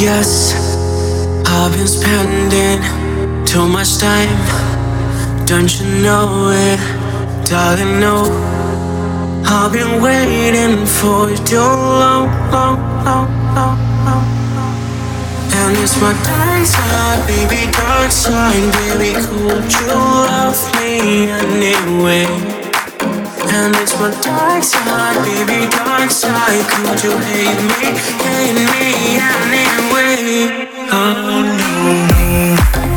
yes, I've been spending too much time. Don't you know it? Darling, no. I've been waiting for you too long, long, long, long, long. And it's my dark side, baby, dark side, baby. Could you love me anyway? And it's my dark side, baby, dark side. Could you hate me, hate me anyway? Oh no. broken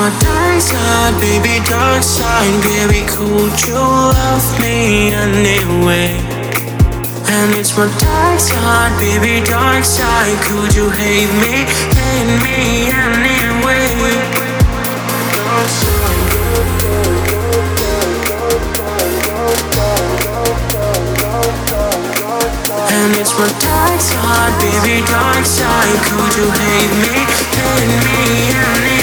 my dark side, baby, dark side. Baby, could you love me anyway? And it's my dark side, baby, dark side. Could you hate me, hate me anyway? And it's my dark side, baby, dark side. Could you hate me, hate me anyway?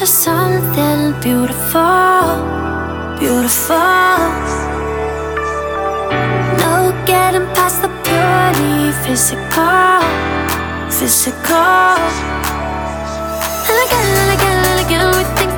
to something beautiful, beautiful. No getting past the purely physical, physical. And again and again and again we think.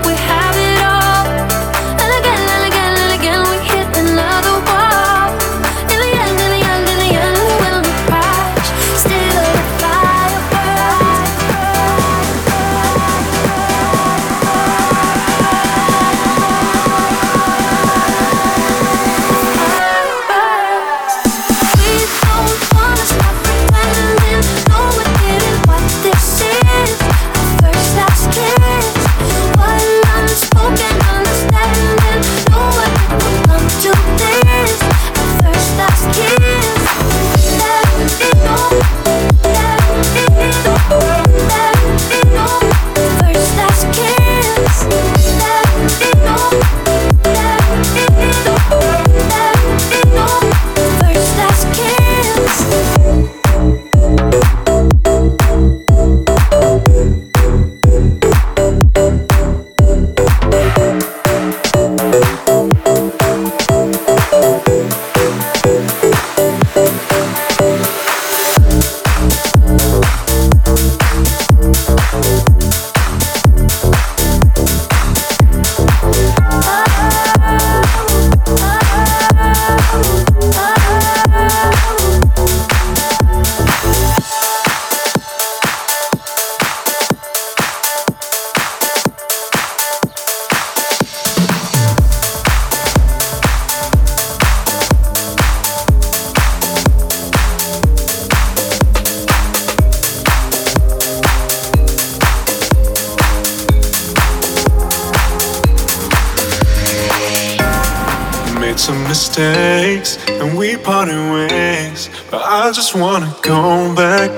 mistakes and we parted ways. But I just wanna go back.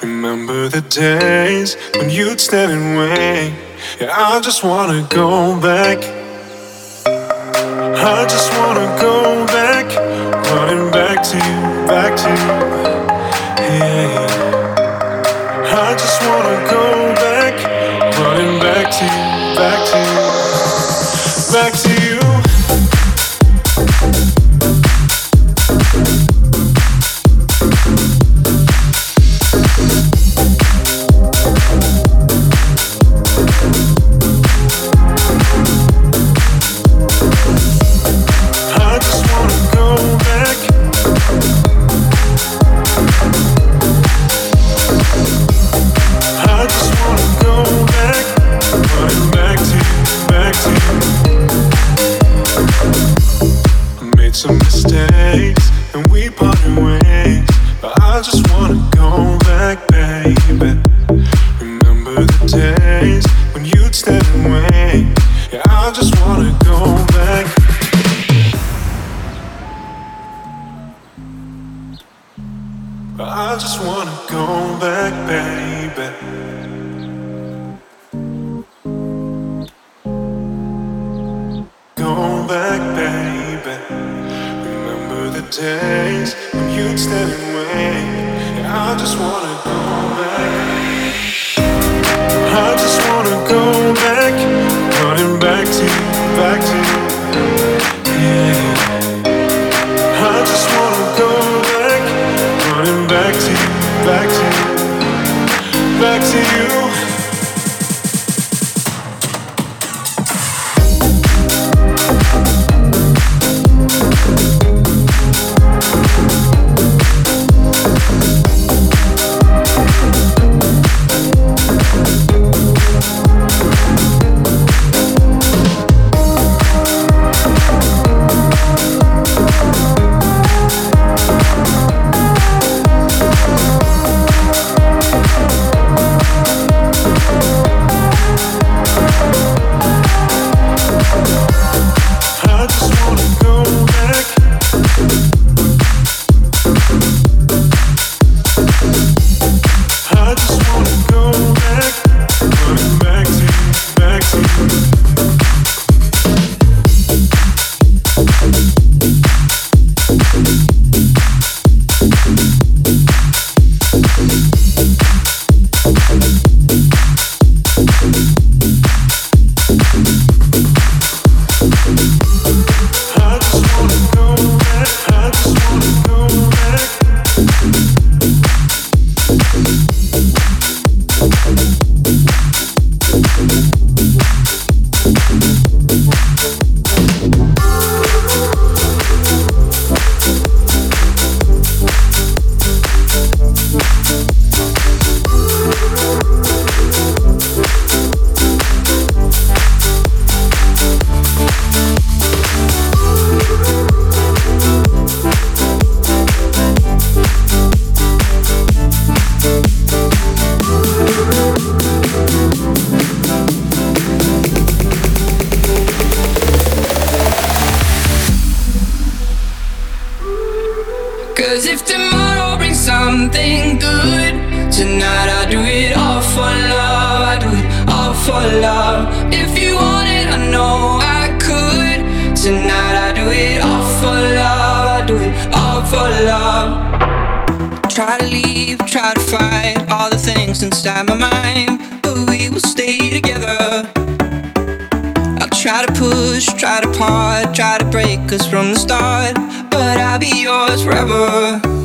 Remember the days when you'd stand and wait. Yeah, I just wanna go back. I just wanna go back, running back to you, back to you. Yeah. I just wanna go back, running back to you, back to you, back to you. Try to part, try to break us from the start, but I'll be yours forever.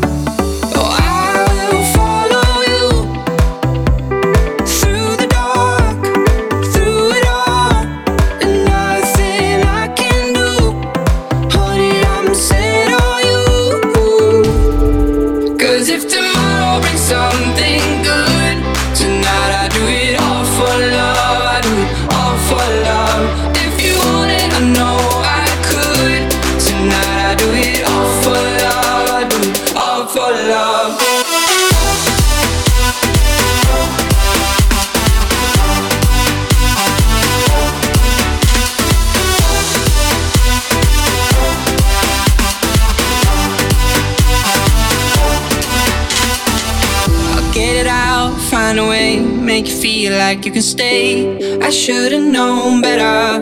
like you can stay. I should've known better.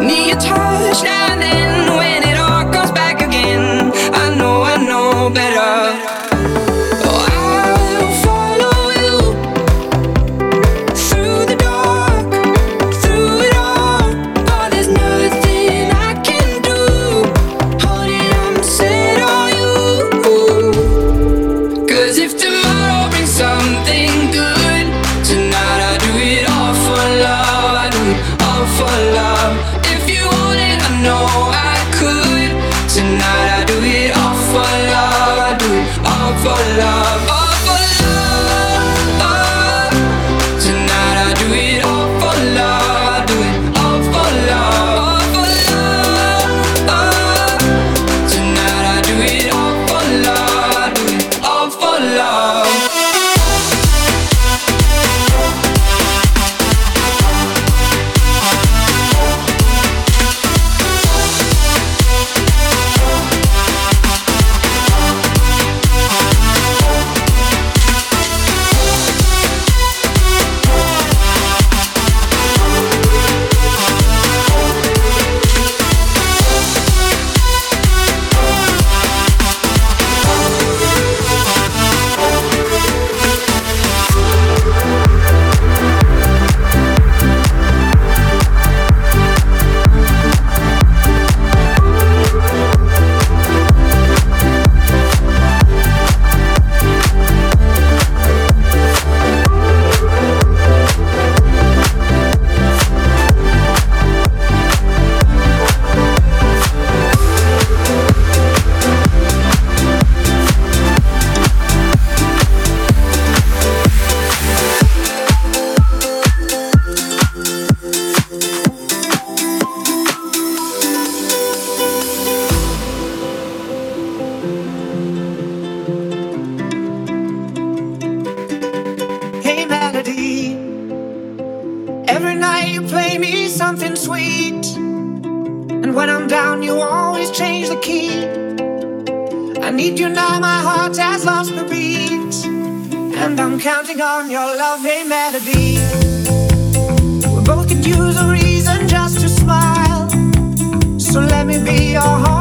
Need Every night you play me something sweet. And when I'm down, you always change the key. I need you now, my heart has lost the beat. And I'm counting on your loving melody. We both could use a reason just to smile. So let me be your heart.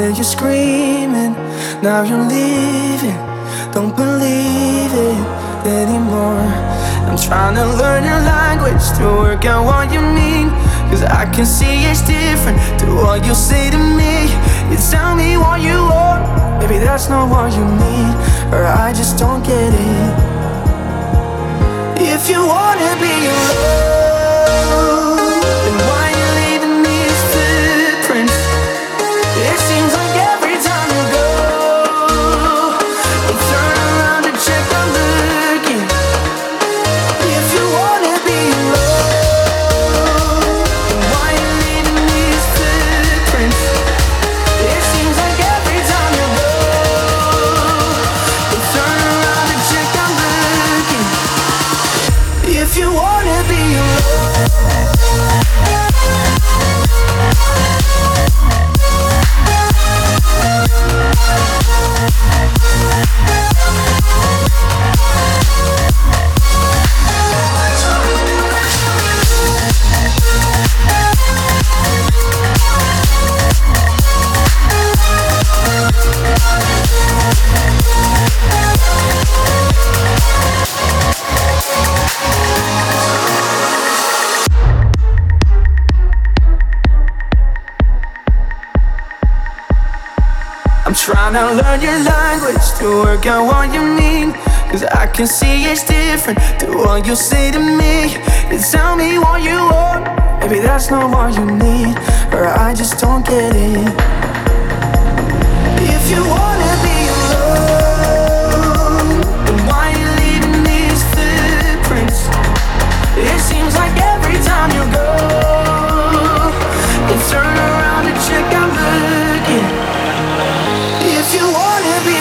Word you're screaming. Now you're leaving. Don't believe it anymore. I'm trying to learn your language to work out what you mean. Cause I can see it's different to what you say to me. You tell me what you want. Maybe that's not what you need. Or I just don't get it. If you wanna be alone, trying learn your language to work out what you mean. Cause I can see it's different to what you say to me. You tell me what you want, maybe that's not what you need, or I just don't get it. If you want. wanna be